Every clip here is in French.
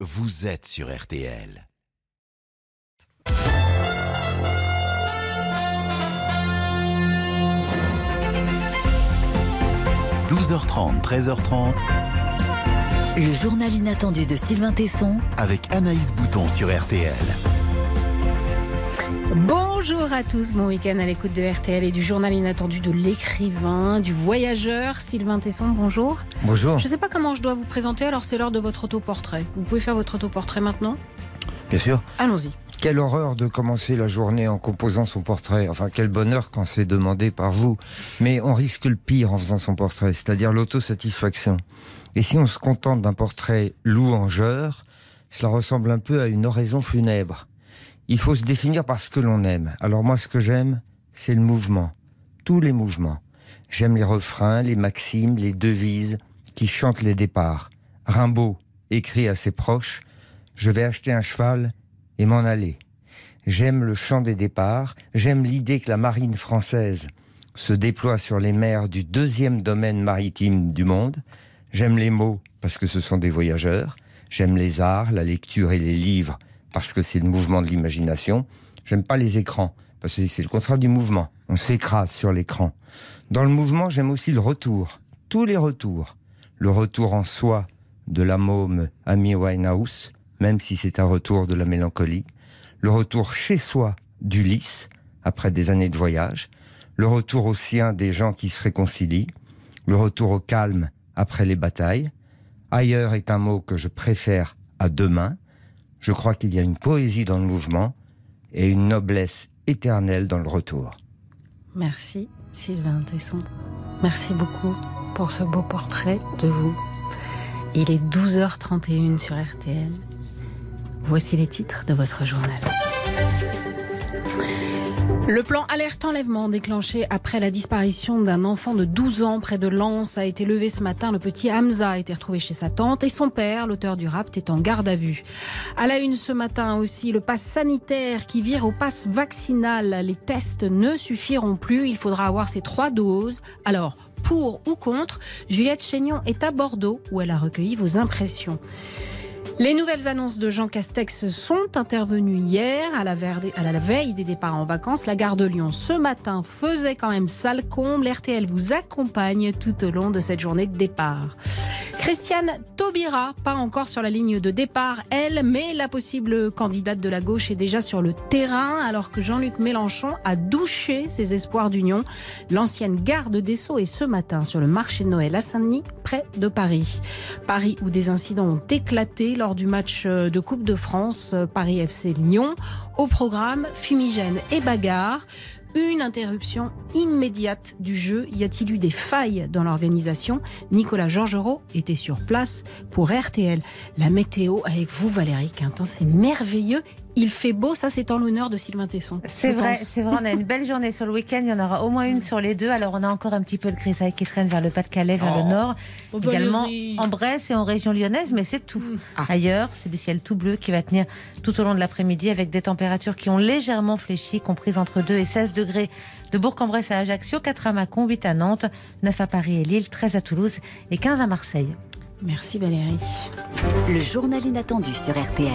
vous êtes sur RTL. « 12h30, 13h30, Le journal inattendu de Sylvain Tesson. avec Anaïs Bouton sur RTL. Bonjour à tous, bon week-end à l'écoute de RTL et du journal inattendu de l'écrivain, du voyageur Sylvain Tesson, bonjour. Bonjour. Je ne sais pas comment je dois vous présenter, alors c'est l'heure de votre autoportrait. Vous pouvez faire votre autoportrait maintenant Bien sûr. Allons-y. Quelle horreur de commencer la journée en composant son portrait. Enfin, quel bonheur quand c'est demandé par vous. Mais on risque le pire en faisant son portrait, c'est-à-dire l'autosatisfaction. Et si on se contente d'un portrait louangeur, cela ressemble un peu à une oraison funèbre. Il faut se définir par ce que l'on aime. Alors moi, ce que j'aime, c'est le mouvement. Tous les mouvements. J'aime les refrains, les maximes, les devises qui chantent les départs. Rimbaud écrit à ses proches Je vais acheter un cheval et m'en aller. J'aime le chant des départs, j'aime l'idée que la marine française se déploie sur les mers du deuxième domaine maritime du monde. J'aime les mots parce que ce sont des voyageurs. J'aime les arts, la lecture et les livres parce que c'est le mouvement de l'imagination. J'aime pas les écrans parce que c'est le contraire du mouvement. On s'écrase sur l'écran. Dans le mouvement, j'aime aussi le retour. Tous les retours. Le retour en soi de la môme Amy Winehouse, même si c'est un retour de la mélancolie. Le retour chez soi d'Ulysse, après des années de voyage. Le retour au sien des gens qui se réconcilient. Le retour au calme après les batailles. Ailleurs est un mot que je préfère à demain. Je crois qu'il y a une poésie dans le mouvement et une noblesse éternelle dans le retour. Merci Sylvain Tesson. Merci beaucoup pour ce beau portrait de vous. Il est 12h31 sur RTL. Voici les titres de votre journal. Le plan alerte enlèvement déclenché après la disparition d'un enfant de 12 ans près de Lens a été levé ce matin. Le petit Hamza a été retrouvé chez sa tante et son père, l'auteur du rapt, est en garde à vue. À la une ce matin aussi, le pass sanitaire qui vire au pass vaccinal. Les tests ne suffiront plus. Il faudra avoir ces trois doses. Alors, pour ou contre, Juliette Chénion est à Bordeaux où elle a recueilli vos impressions. Les nouvelles annonces de Jean Castex sont intervenues hier à la, veille des départs en vacances. La gare de Lyon ce matin faisait quand même sale comble. RTL vous accompagne tout au long de cette journée de départ. Christiane Taubira, pas encore sur la ligne de départ, elle, mais la possible candidate de la gauche est déjà sur le terrain, alors que Jean-Luc Mélenchon a douché ses espoirs d'union. L'ancienne garde des Sceaux est ce matin sur le marché de Noël à Saint-Denis, près de Paris. Paris où des incidents ont éclaté du match euh, de Coupe de France euh, Paris FC Lyon. Au programme, fumigène et bagarre. Une interruption immédiate du jeu. Y a-t-il eu des failles dans l'organisation? Nicolas Georgerot était sur place pour RTL. La météo avec vous, Valérie Quintin, c'est merveilleux. Il fait beau, ça c'est en l'honneur de Sylvain Tesson. C'est vrai, c'est vrai. On a une belle journée sur le week-end. Il y en aura au moins une sur les deux. Alors, on a encore un petit peu de grisaille qui traîne vers le Pas-de-Calais, vers le nord. Oh, Également Valérie. en Bresse et en région lyonnaise, mais c'est tout. Ah. Ailleurs, c'est du ciel tout bleu qui va tenir tout au long de l'après-midi avec des températures qui ont légèrement fléchi, comprises entre 2 et 16 degrés de Bourg-en-Bresse à Ajaccio, 4 à Mâcon, 8 à Nantes, 9 à Paris et Lille, 13 à Toulouse et 15 à Marseille. Merci Valérie. Le journal inattendu sur RTL.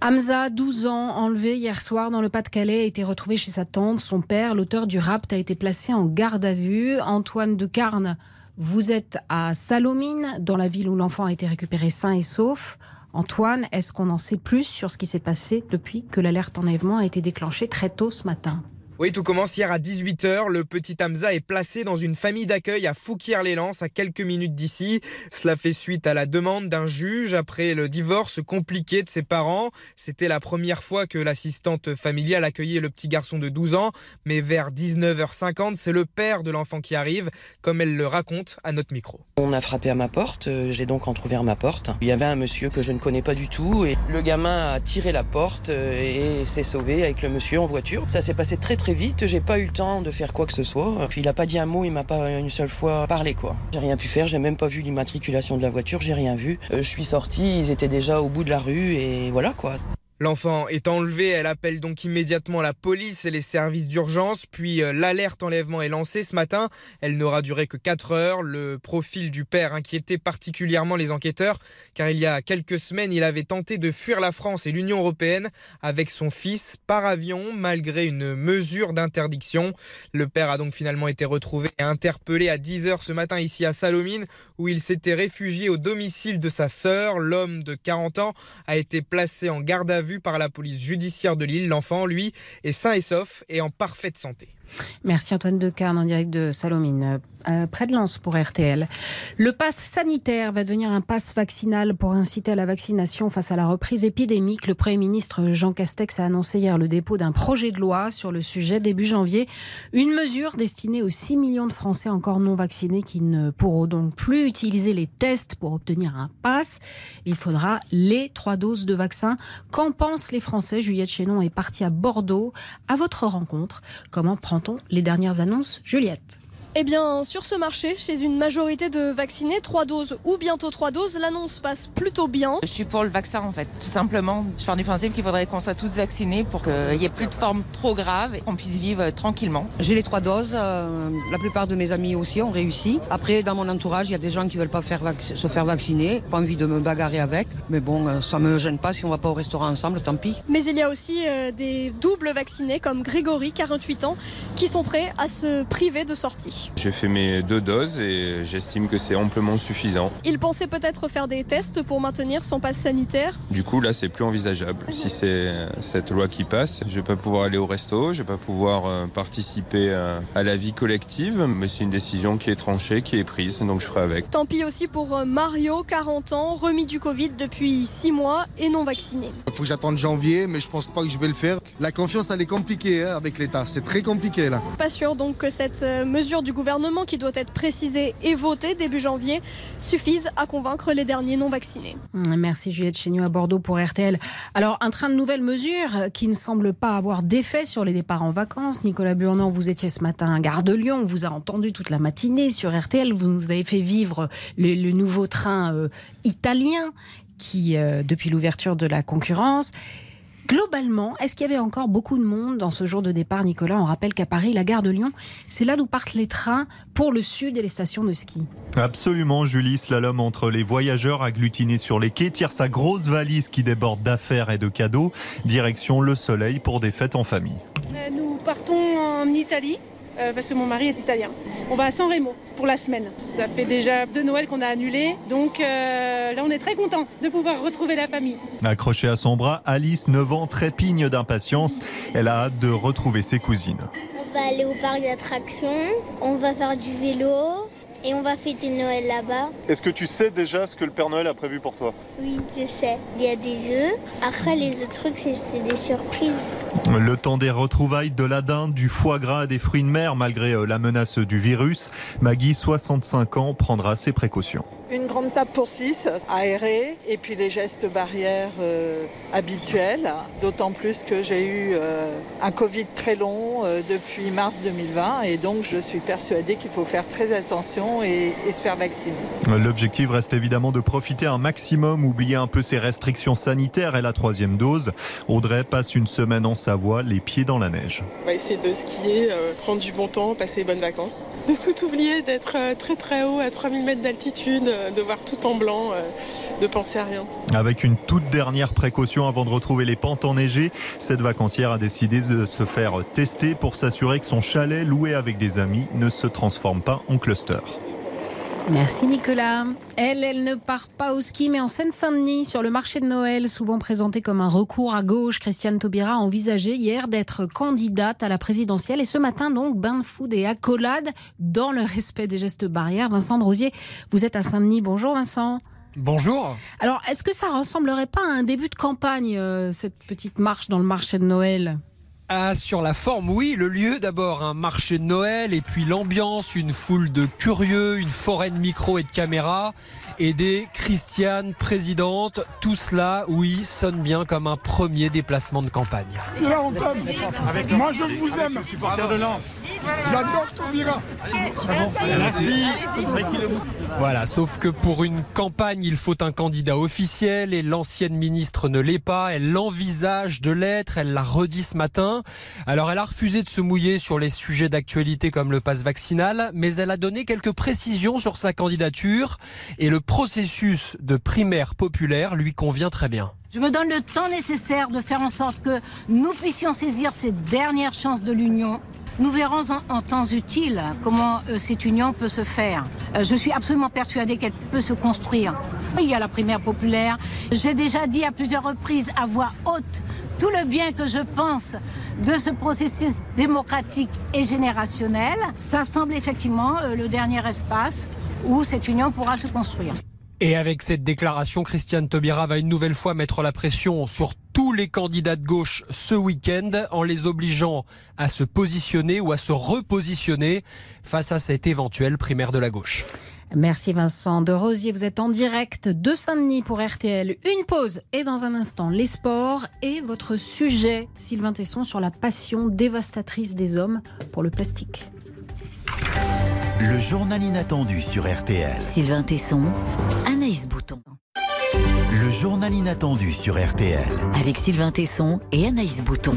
Hamza, 12 ans, enlevé hier soir dans le Pas-de-Calais, a été retrouvé chez sa tante. Son père, l'auteur du rapt, a été placé en garde à vue. Antoine de Carne, vous êtes à Salomine, dans la ville où l'enfant a été récupéré sain et sauf. Antoine, est-ce qu'on en sait plus sur ce qui s'est passé depuis que l'alerte enlèvement a été déclenchée très tôt ce matin? Oui, tout commence hier à 18h. Le petit Hamza est placé dans une famille d'accueil à Fouquier-les-Lances, à quelques minutes d'ici. Cela fait suite à la demande d'un juge après le divorce compliqué de ses parents. C'était la première fois que l'assistante familiale accueillait le petit garçon de 12 ans. Mais vers 19h50, c'est le père de l'enfant qui arrive, comme elle le raconte à notre micro. On a frappé à ma porte, euh, j'ai donc entrouvert ma porte. Il y avait un monsieur que je ne connais pas du tout et le gamin a tiré la porte euh, et s'est sauvé avec le monsieur en voiture. Ça s'est passé très très vite, j'ai pas eu le temps de faire quoi que ce soit. Puis il a pas dit un mot, il m'a pas une seule fois parlé quoi. J'ai rien pu faire, j'ai même pas vu l'immatriculation de la voiture, j'ai rien vu. Euh, Je suis sorti, ils étaient déjà au bout de la rue et voilà quoi. L'enfant est enlevé, elle appelle donc immédiatement la police et les services d'urgence, puis euh, l'alerte enlèvement est lancée ce matin. Elle n'aura duré que 4 heures. Le profil du père inquiétait particulièrement les enquêteurs, car il y a quelques semaines, il avait tenté de fuir la France et l'Union européenne avec son fils par avion, malgré une mesure d'interdiction. Le père a donc finalement été retrouvé et interpellé à 10 heures ce matin ici à Salomine, où il s'était réfugié au domicile de sa sœur. L'homme de 40 ans a été placé en garde à vue vu par la police judiciaire de Lille. L'enfant, lui, est sain et sauf et en parfaite santé. Merci Antoine Decarne en direct de Salomine. Euh, près de Lens pour RTL. Le pass sanitaire va devenir un pass vaccinal pour inciter à la vaccination face à la reprise épidémique. Le Premier ministre Jean Castex a annoncé hier le dépôt d'un projet de loi sur le sujet début janvier. Une mesure destinée aux 6 millions de Français encore non vaccinés qui ne pourront donc plus utiliser les tests pour obtenir un pass. Il faudra les trois doses de vaccin. Qu'en pensent les Français? Juliette Chénon est partie à Bordeaux à votre rencontre. Comment les dernières annonces Juliette eh bien, sur ce marché, chez une majorité de vaccinés, trois doses ou bientôt trois doses, l'annonce passe plutôt bien. Je suis pour le vaccin en fait, tout simplement. Je pars du principe qu'il faudrait qu'on soit tous vaccinés pour qu'il n'y ait plus de formes trop graves et qu'on puisse vivre tranquillement. J'ai les trois doses, euh, la plupart de mes amis aussi ont réussi. Après, dans mon entourage, il y a des gens qui ne veulent pas faire se faire vacciner, pas envie de me bagarrer avec. Mais bon, euh, ça me gêne pas si on va pas au restaurant ensemble, tant pis. Mais il y a aussi euh, des doubles vaccinés comme Grégory, 48 ans, qui sont prêts à se priver de sortie. J'ai fait mes deux doses et j'estime que c'est amplement suffisant. Il pensait peut-être faire des tests pour maintenir son passe sanitaire. Du coup, là, c'est plus envisageable. Si c'est cette loi qui passe, je vais pas pouvoir aller au resto, je vais pas pouvoir euh, participer euh, à la vie collective, mais c'est une décision qui est tranchée, qui est prise, donc je ferai avec. Tant pis aussi pour euh, Mario, 40 ans, remis du Covid depuis 6 mois et non vacciné. Il faut que j'attende janvier, mais je pense pas que je vais le faire. La confiance, elle est compliquée hein, avec l'État. C'est très compliqué là. Pas sûr donc que cette mesure du gouvernement qui doit être précisé et voté début janvier suffisent à convaincre les derniers non vaccinés. Merci Juliette Chénieux à Bordeaux pour RTL. Alors, un train de nouvelles mesures qui ne semble pas avoir d'effet sur les départs en vacances. Nicolas Burnand, vous étiez ce matin à Gare de Lyon, on vous a entendu toute la matinée sur RTL, vous nous avez fait vivre le, nouveau train euh, italien qui, euh, depuis l'ouverture de la concurrence, Globalement, est-ce qu'il y avait encore beaucoup de monde dans ce jour de départ, Nicolas? On rappelle qu'à Paris, la gare de Lyon, c'est là d'où partent les trains pour le sud et les stations de ski. Absolument, Julie. Slalom entre les voyageurs agglutinés sur les quais tire sa grosse valise qui déborde d'affaires et de cadeaux. Direction le soleil pour des fêtes en famille. Euh, nous partons en Italie euh, parce que mon mari est italien. On va à San Remo pour la semaine. Ça fait déjà deux Noëls qu'on a annulés, donc euh, là on est très content de pouvoir retrouver la famille. Accrochée à son bras, Alice, 9 ans, trépigne d'impatience. Elle a hâte de retrouver ses cousines. On va aller au parc d'attractions, on va faire du vélo, et on va fêter Noël là-bas. Est-ce que tu sais déjà ce que le Père Noël a prévu pour toi? Oui, je sais. Il y a des jeux. Après, les autres trucs, c'est des surprises. Le temps des retrouvailles de la dinde, du foie gras, des fruits de mer, malgré euh, la menace du virus. Maggie, 65 ans, prendra ses précautions. Une grande table pour 6, aérée, et puis les gestes barrières euh, habituels, d'autant plus que j'ai eu euh, un Covid très long euh, depuis mars 2020, et donc je suis persuadée qu'il faut faire très attention et, et se faire vacciner. L'objectif reste évidemment de profiter un maximum, oublier un peu ces restrictions sanitaires et la troisième dose. Audrey passe une semaine en Savoie, les pieds dans la neige. On va essayer de skier, prendre du bon temps, passer de bonnes vacances. De tout oublier, d'être très très haut à 3000 mètres d'altitude de voir tout en blanc, euh, de penser à rien. Avec une toute dernière précaution avant de retrouver les pentes enneigées, cette vacancière a décidé de se faire tester pour s'assurer que son chalet loué avec des amis ne se transforme pas en cluster. Merci Nicolas. Elle, elle ne part pas au ski, mais en Seine-Saint-Denis, sur le marché de Noël, souvent présenté comme un recours à gauche, Christiane Taubira a envisagé hier d'être candidate à la présidentielle. Et ce matin, donc, bain de food et accolade dans le respect des gestes barrières. Vincent de Rosier, vous êtes à Saint-Denis. Bonjour Vincent. Bonjour. Alors, est-ce que ça ressemblerait pas à un début de campagne, euh, cette petite marche dans le marché de Noël? Ah, sur la forme, oui. Le lieu, d'abord, un marché de Noël, et puis l'ambiance, une foule de curieux, une forêt de micros et de caméras, et des Christianes présidentes. Tout cela, oui, sonne bien comme un premier déplacement de campagne. là, on Moi, je vous aime. Supporter de Lens. J'adore Taubira. Merci. Voilà, sauf que pour une campagne, il faut un candidat officiel et l'ancienne ministre ne l'est pas. Elle l'envisage de l'être, elle l'a redit ce matin. Alors elle a refusé de se mouiller sur les sujets d'actualité comme le passe vaccinal, mais elle a donné quelques précisions sur sa candidature et le processus de primaire populaire lui convient très bien. Je me donne le temps nécessaire de faire en sorte que nous puissions saisir ces dernières chances de l'Union. Nous verrons en, en temps utile comment euh, cette union peut se faire. Euh, je suis absolument persuadée qu'elle peut se construire. Il y a la primaire populaire. J'ai déjà dit à plusieurs reprises à voix haute tout le bien que je pense de ce processus démocratique et générationnel. Ça semble effectivement euh, le dernier espace où cette union pourra se construire. Et avec cette déclaration, Christiane Taubira va une nouvelle fois mettre la pression sur tous les candidats de gauche ce week-end en les obligeant à se positionner ou à se repositionner face à cette éventuelle primaire de la gauche. Merci Vincent de Rosier. Vous êtes en direct de Saint-Denis pour RTL. Une pause et dans un instant les sports et votre sujet, Sylvain Tesson, sur la passion dévastatrice des hommes pour le plastique. Le journal inattendu sur RTL. Sylvain Tesson, Anaïs Bouton. Le journal inattendu sur RTL. Avec Sylvain Tesson et Anaïs Bouton.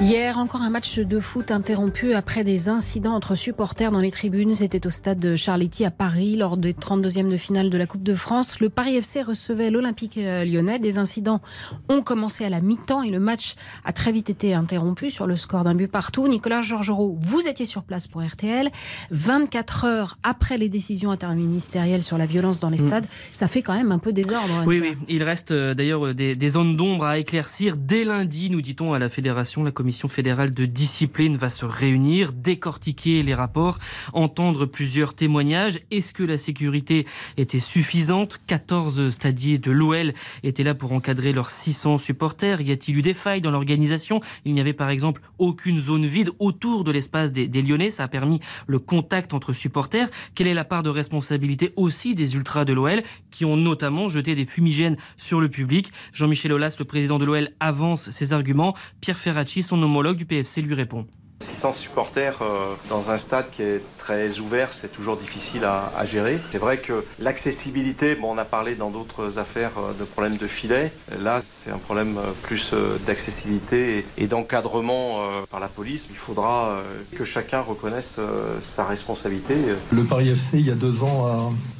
Hier, encore un match de foot interrompu après des incidents entre supporters dans les tribunes. C'était au stade de Charletti à Paris lors des 32e de finale de la Coupe de France. Le Paris FC recevait l'Olympique euh, lyonnais. Des incidents ont commencé à la mi-temps et le match a très vite été interrompu sur le score d'un but partout. Nicolas Georgerot, vous étiez sur place pour RTL. 24 heures après les décisions interministérielles sur la violence dans les stades, ça fait quand même un peu désordre. Oui, oui. Il reste euh, d'ailleurs euh, des, des zones d'ombre à éclaircir dès lundi, nous dit-on à la Fédération. La commission fédérale de discipline va se réunir, décortiquer les rapports, entendre plusieurs témoignages. Est-ce que la sécurité était suffisante? 14 stadiers de l'OL étaient là pour encadrer leurs 600 supporters. Y a-t-il eu des failles dans l'organisation? Il n'y avait par exemple aucune zone vide autour de l'espace des, des Lyonnais. Ça a permis le contact entre supporters. Quelle est la part de responsabilité aussi des ultras de l'OL qui ont notamment jeté des fumigènes sur le public? Jean-Michel Aulas, le président de l'OL, avance ses arguments. Pierre Ferracci, son homologue du PFC, lui répond. 600 supporters euh, dans un stade qui est très ouvert, c'est toujours difficile à, gérer. C'est vrai que l'accessibilité, bon, on a parlé dans d'autres affaires euh, de problèmes de filet. Là, c'est un problème euh, plus euh, d'accessibilité et, d'encadrement par la police. Il faudra que chacun reconnaisse sa responsabilité. Le Paris FC, il y a deux ans,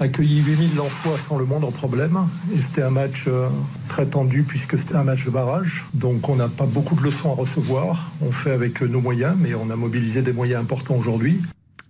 a accueilli 8000 Lensois sans le moindre problème. Et c'était un match très tendu puisque c'était un match de barrage. Donc on n'a pas beaucoup de leçons à recevoir. On fait avec nos moyens, mais on a mobilisé des moyens importants aujourd'hui.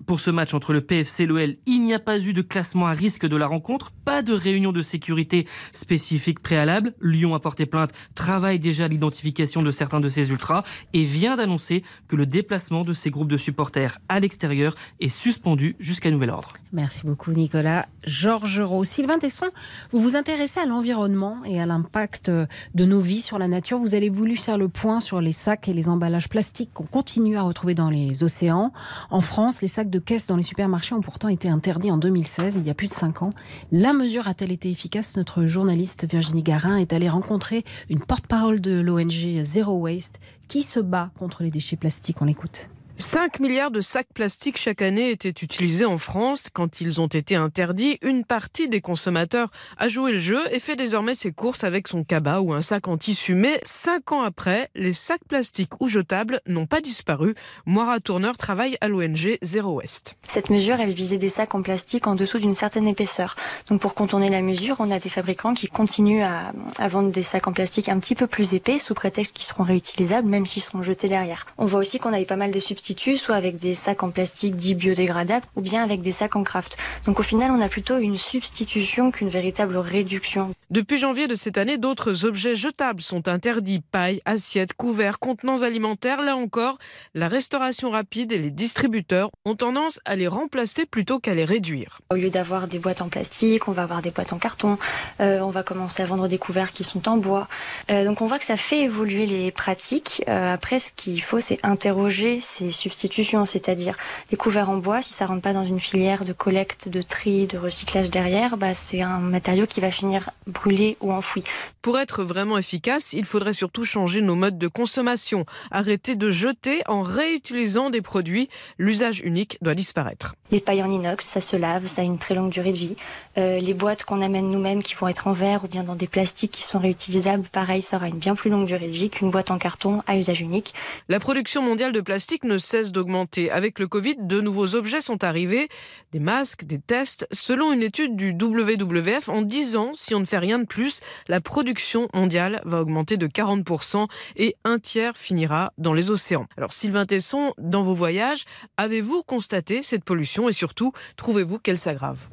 Pour ce match entre le PFC et l'OL, il n'y a pas eu de classement à risque de la rencontre, pas de réunion de sécurité spécifique préalable. Lyon a porté plainte, travaille déjà à l'identification de certains de ses ultras et vient d'annoncer que le déplacement de ces groupes de supporters à l'extérieur est suspendu jusqu'à nouvel ordre. Merci beaucoup Nicolas. Georges Roux. Sylvain Tesson, vous vous intéressez à l'environnement et à l'impact de nos vies sur la nature. Vous avez voulu faire le point sur les sacs et les emballages plastiques qu'on continue à retrouver dans les océans. En France, les sacs de caisse dans les supermarchés ont pourtant été interdits en 2016, il y a plus de 5 ans. La mesure a-t-elle été efficace? Notre journaliste Virginie Garin est allée rencontrer une porte-parole de l'ONG Zero Waste qui se bat contre les déchets plastiques. On l'écoute. 5 milliards de sacs plastiques chaque année étaient utilisés en France. Quand ils ont été interdits, une partie des consommateurs a joué le jeu et fait désormais ses courses avec son cabas ou un sac en tissu. Mais 5 ans après, les sacs plastiques ou jetables n'ont pas disparu. Moira Tourneur travaille à l'ONG Zero Waste. Cette mesure, elle visait des sacs en plastique en dessous d'une certaine épaisseur. Donc pour contourner la mesure, on a des fabricants qui continuent à, vendre des sacs en plastique un petit peu plus épais sous prétexte qu'ils seront réutilisables même s'ils seront jetés derrière. On voit aussi qu'on a eu pas mal de substituts soit avec des sacs en plastique dits biodégradables ou bien avec des sacs en craft. Donc au final, on a plutôt une substitution qu'une véritable réduction. Depuis janvier de cette année, d'autres objets jetables sont interdits. Paille, assiettes, couverts, contenants alimentaires. Là encore, la restauration rapide et les distributeurs ont tendance à les remplacer plutôt qu'à les réduire. Au lieu d'avoir des boîtes en plastique, on va avoir des boîtes en carton. Euh, on va commencer à vendre des couverts qui sont en bois. Euh, donc on voit que ça fait évoluer les pratiques. Euh, après, ce qu'il faut, c'est interroger ces substitutions, c'est-à-dire les couverts en bois. Si ça rentre pas dans une filière de collecte, de tri, de recyclage derrière, bah, c'est un matériau qui va finir brûlé ou enfoui. Pour être vraiment efficace, il faudrait surtout changer nos modes de consommation. Arrêter de jeter en réutilisant des produits. L'usage unique doit disparaître. Les pailles en inox, ça se lave, ça a une très longue durée de vie. Euh, les boîtes qu'on amène nous-mêmes qui vont être en verre ou bien dans des plastiques qui sont réutilisables, pareil, ça aura une bien plus longue durée de vie qu'une boîte en carton à usage unique. La production mondiale de plastique ne cesse d'augmenter. Avec le Covid, de nouveaux objets sont arrivés, des masques, des tests. Selon une étude du WWF, en 10 ans, si on ne fait rien de plus, la production mondiale va augmenter de 40% et un tiers finira dans les océans. Alors Sylvain Tesson, dans vos voyages, avez-vous constaté cette pollution? Et surtout, trouvez-vous qu'elle s'aggrave?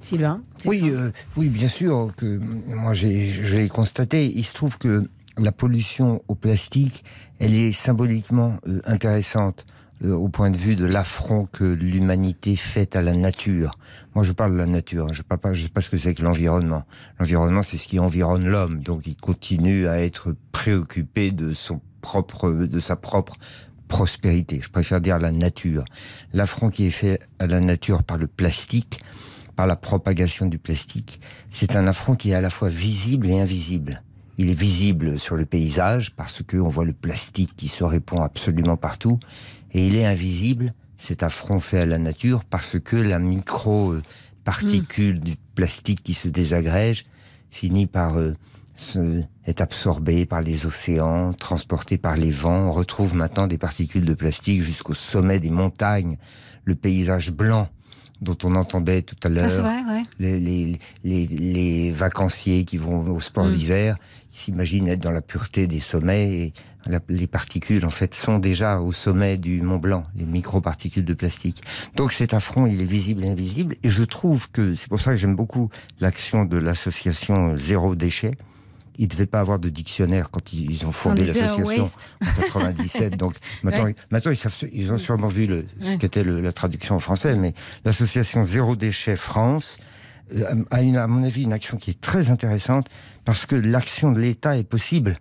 Sylvain oui, euh, oui, bien sûr que moi j'ai constaté. Il se trouve que la pollution au plastique, elle est symboliquement euh, intéressante euh, au point de vue de l'affront que l'humanité fait à la nature. Moi, je parle de la nature. Je ne sais pas ce que c'est que l'environnement. L'environnement, c'est ce qui environne l'homme. Donc, il continue à être préoccupé de son propre, de sa propre prospérité. Je préfère dire la nature. L'affront qui est fait à la nature par le plastique, par la propagation du plastique, c'est un affront qui est à la fois visible et invisible. Il est visible sur le paysage parce que on voit le plastique qui se répand absolument partout, et il est invisible, cet affront fait à la nature parce que la micro particule du plastique qui se désagrège finit par euh, est absorbé par les océans, transporté par les vents. On retrouve maintenant des particules de plastique jusqu'au sommet des montagnes. Le paysage blanc dont on entendait tout à l'heure, les, les, les, les, vacanciers qui vont au sport mm. d'hiver, s'imaginent être dans la pureté des sommets et les particules en fait sont déjà au sommet du Mont Blanc, les microparticules de plastique. Donc cet affront, il est visible et invisible et je trouve que c'est pour ça que j'aime beaucoup l'action de l'association Zéro Déchet ils ne devaient pas avoir de dictionnaire quand ils ont fondé l'association en 97. Donc maintenant, maintenant ils, ont sûrement vu le, ce qu'était la traduction en français, mais l'association Zéro Déchet France euh, a, une, à mon avis une action qui est très intéressante parce que l'action de l'État est possible.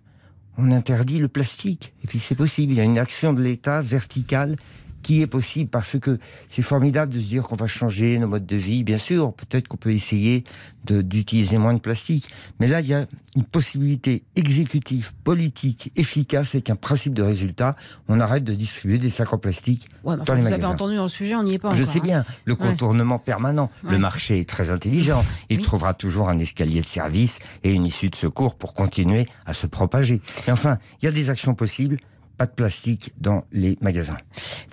On interdit le plastique et puis c'est possible. Il y a une action de l'État verticale qui est possible parce que c'est formidable de se dire qu'on va changer nos modes de vie. Bien sûr, peut-être qu'on peut essayer d'utiliser moins de plastique. Mais là, il y a une possibilité exécutive, politique, efficace avec un principe de résultat. On arrête de distribuer des sacs en plastique dans les vous magasins. avez entendu dans le sujet, on n'y est pas Je encore, sais bien. hein. Le contournement permanent. Le marché est très intelligent. Il trouvera toujours un escalier de service et une issue de secours pour continuer à se propager. Et enfin, il y a des actions possibles pas de plastique dans les magasins.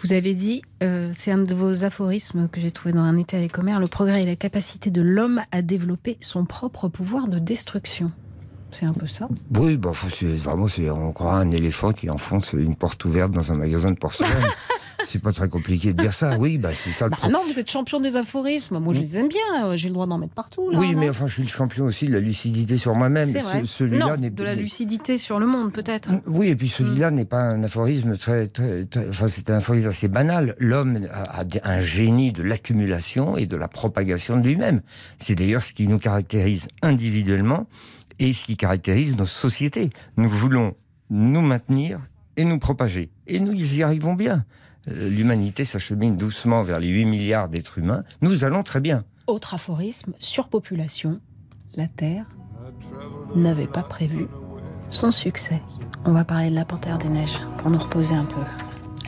Vous avez dit, euh, c'est un de vos aphorismes que j'ai trouvé dans un été avec Homer, le progrès est la capacité de l'homme à développer son propre pouvoir de destruction. C'est un peu ça Oui, bah, c'est vraiment, c'est, on croit un éléphant qui enfonce une porte ouverte dans un magasin de porcelaine. c'est pas très compliqué de dire ça. Oui, bah, c'est ça le bah Non, vous êtes champion des aphorismes. Moi, je les aime bien. J'ai le droit d'en mettre partout. Là, oui, mais enfin, je suis le champion aussi de la lucidité sur moi-même. Celui-là non, de la lucidité sur le monde, peut-être. Oui, et puis celui-là n'est pas un aphorisme très, très, enfin, c'est un aphorisme assez banal. L'homme a, un génie de l'accumulation et de la propagation de lui-même. C'est d'ailleurs ce qui nous caractérise individuellement et ce qui caractérise nos sociétés. Nous voulons nous maintenir et nous propager. Et nous y arrivons bien. Euh, l'humanité s'achemine doucement vers les 8 milliards d'êtres humains. Nous allons très bien. Autre aphorisme, surpopulation. La Terre n'avait pas prévu son succès. On va parler de la panthère des neiges pour nous reposer un peu.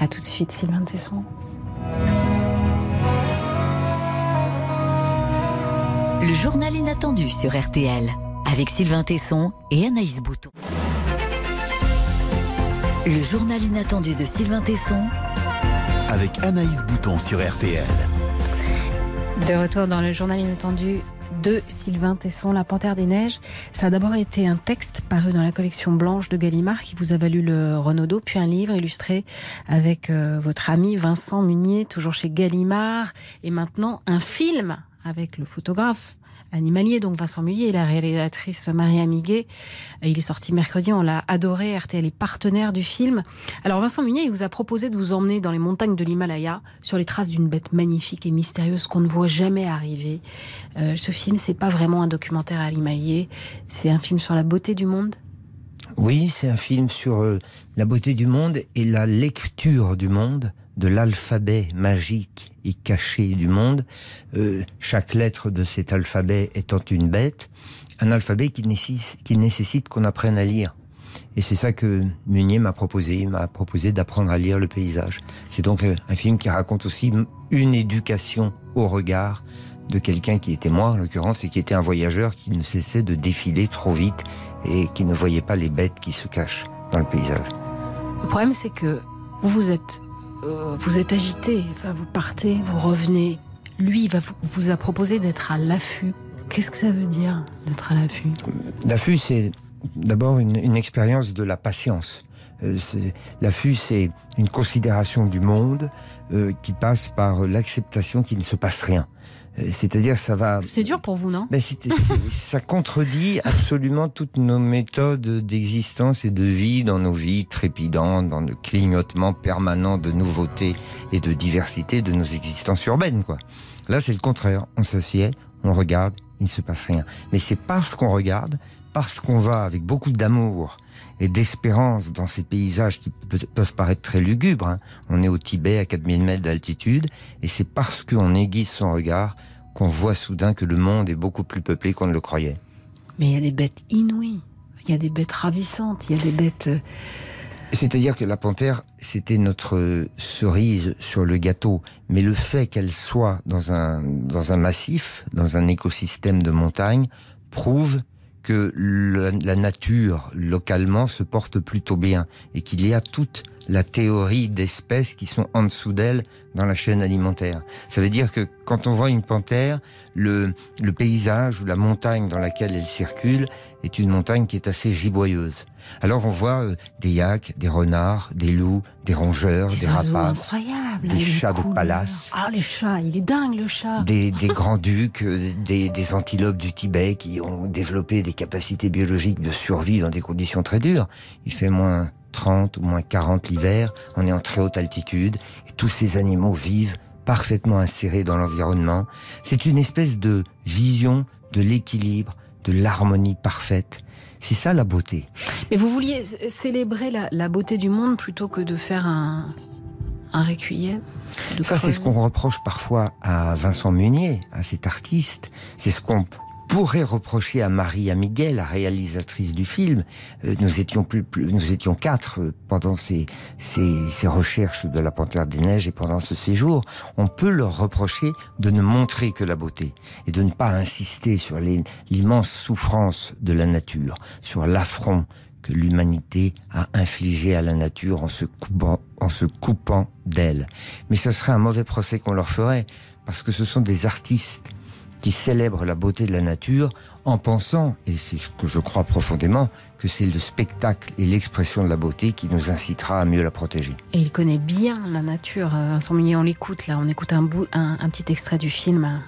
A tout de suite, Sylvain Tesson. Le journal inattendu sur RTL avec Sylvain Tesson et Anaïs Bouton. Le journal inattendu de Sylvain Tesson avec Anaïs Bouton sur RTL. De retour dans le journal inattendu de Sylvain Tesson, La Panthère des Neiges. Ça a d'abord été un texte paru dans la collection blanche de Gallimard qui vous a valu le Renaudot, puis un livre illustré avec euh, votre ami Vincent Munier, toujours chez Gallimard, et maintenant un film avec le photographe animalier, donc Vincent Mullier et la réalisatrice Marie Amiguet. Il est sorti mercredi, on l'a adoré, RTL est partenaire du film. Alors Vincent Munier, il vous a proposé de vous emmener dans les montagnes de l'Himalaya, sur les traces d'une bête magnifique et mystérieuse qu'on ne voit jamais arriver. Euh, ce film, c'est pas vraiment un documentaire animalier, c'est un film sur la beauté du monde oui, c'est un film sur euh, la beauté du monde et la lecture du monde, de l'alphabet magique et caché du monde, euh, chaque lettre de cet alphabet étant une bête, un alphabet qui nécessite, qui nécessite qu'on apprenne à lire. Et c'est ça que Meunier m'a proposé. Il m'a proposé d'apprendre à lire le paysage. C'est donc euh, un film qui raconte aussi une éducation au regard de quelqu'un qui était moi, en l'occurrence, et qui était un voyageur qui ne cessait de défiler trop vite et qui ne voyait pas les bêtes qui se cachent dans le paysage. Le problème, c'est que vous êtes, euh, vous êtes agité. Enfin, vous partez, vous revenez. Lui, il va vous, vous a proposé d'être à l'affût. Qu'est-ce que ça veut dire d'être à l'affût? L'affût, c'est d'abord une, une expérience de la patience. Euh, L'affût, c'est une considération du monde euh, qui passe par l'acceptation qu'il ne se passe rien. Euh, C'est-à-dire, ça va. C'est dur pour vous, non? Ben, c'est- c'est- ça contredit absolument toutes nos méthodes d'existence et de vie dans nos vies trépidantes, dans le clignotement permanent de nouveautés et de diversité de nos existences urbaines. Quoi. Là, c'est le contraire. On s'assied, on regarde, il ne se passe rien. Mais c'est parce qu'on regarde, parce qu'on va avec beaucoup d'amour et d'espérance dans ces paysages qui pe- peuvent paraître très lugubres. hein. On est au Tibet à 4000 mètres d'altitude, et c'est parce qu'on aiguise son regard qu'on voit soudain que le monde est beaucoup plus peuplé qu'on ne le croyait. Mais il y a des bêtes inouïes. Il y a des bêtes ravissantes. Il y a des bêtes. euh, C'est-à-dire que la panthère, c'était notre cerise sur le gâteau. Mais le fait qu'elle soit dans un, dans un massif, dans un écosystème de montagne, prouve que le- la nature, localement, se porte plutôt bien. Et qu'il y a toute la théorie d'espèces qui sont en dessous d'elle dans la chaîne alimentaire. Ça veut dire que quand on voit une panthère, le, le paysage ou la montagne dans laquelle elle circule est une montagne qui est assez giboyeuse. Alors on voit euh, des yaks, des renards, des loups, des rongeurs, des, rapaces, des chats de palace, Ah, les chats, il est dingue le chat. des, des grands-ducs, euh, des, des antilopes du Tibet qui ont développé des capacités biologiques de survie dans des conditions très dures. Il fait moins 30 ou moins 40 l'hiver, on est en très haute altitude, et tous ces animaux vivent parfaitement insérés dans l'environnement. C'est une espèce de vision de l'équilibre, de l'harmonie parfaite. C'est ça la beauté. Mais vous vouliez célébrer la, la beauté du monde plutôt que de faire un, un de Ça, c'est ce qu'on reproche parfois à Vincent Meunier, à cet artiste. C'est ce qu'on pourrait reprocher à Maria Miguel, la réalisatrice du film. Euh, nous étions plus, plus- nous étions quatre euh, pendant ces, ces, ces recherches de la Panthère des Neiges et pendant ce séjour. On peut leur reprocher de ne montrer que la beauté et de ne pas insister sur l'immense souffrance de la nature, sur l'affront que l'humanité a infligé à la nature en se coupant, en se coupant d'elle. Mais ce serait un mauvais procès qu'on leur ferait, parce que ce sont des artistes qui célèbrent la beauté de la nature en pensant, et c'est ce que je crois profondément, que c'est le spectacle et l'expression de la beauté qui nous incitera à mieux la protéger. Et il connaît bien la nature, euh, Vincent Meunier. On l'écoute là, on écoute un, bout, un, un petit extrait du film.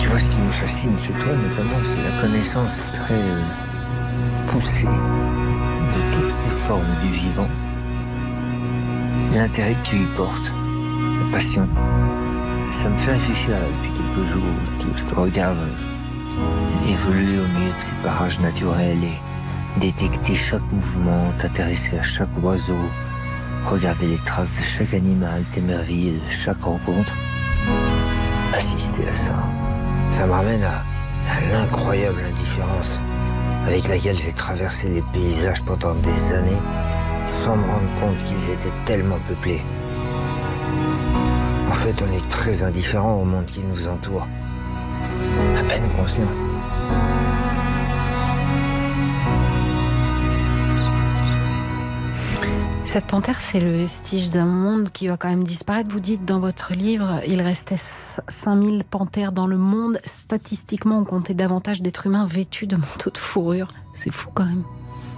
Tu vois, ce qui me fascine chez toi, notamment, c'est la connaissance très poussée de toutes ces formes du vivant. L'intérêt que tu y portes, la passion. Ça me fait réfléchir depuis quelques jours. Je te regarde euh, évoluer au milieu de ces parages naturels et détecter chaque mouvement, t'intéresser à chaque oiseau, regarder les traces de chaque animal, t'émerveiller de chaque rencontre. Assister à ça, ça me ramène à, à l'incroyable indifférence avec laquelle j'ai traversé les paysages pendant des années sans me rendre compte qu'ils étaient tellement peuplés. En fait, on est très indifférent au monde qui nous entoure. À peine conscient. Cette panthère, c'est le vestige d'un monde qui va quand même disparaître. Vous dites dans votre livre, il restait 5000 panthères dans le monde. Statistiquement, on comptait davantage d'êtres humains vêtus de manteaux de fourrure. C'est fou quand même.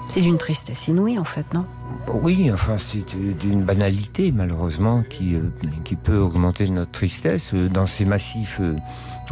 C'est d'une tristesse inouïe en fait, non? Oui, enfin, c'est euh, d'une banalité, malheureusement, qui, euh, qui peut augmenter notre tristesse euh, dans ces massifs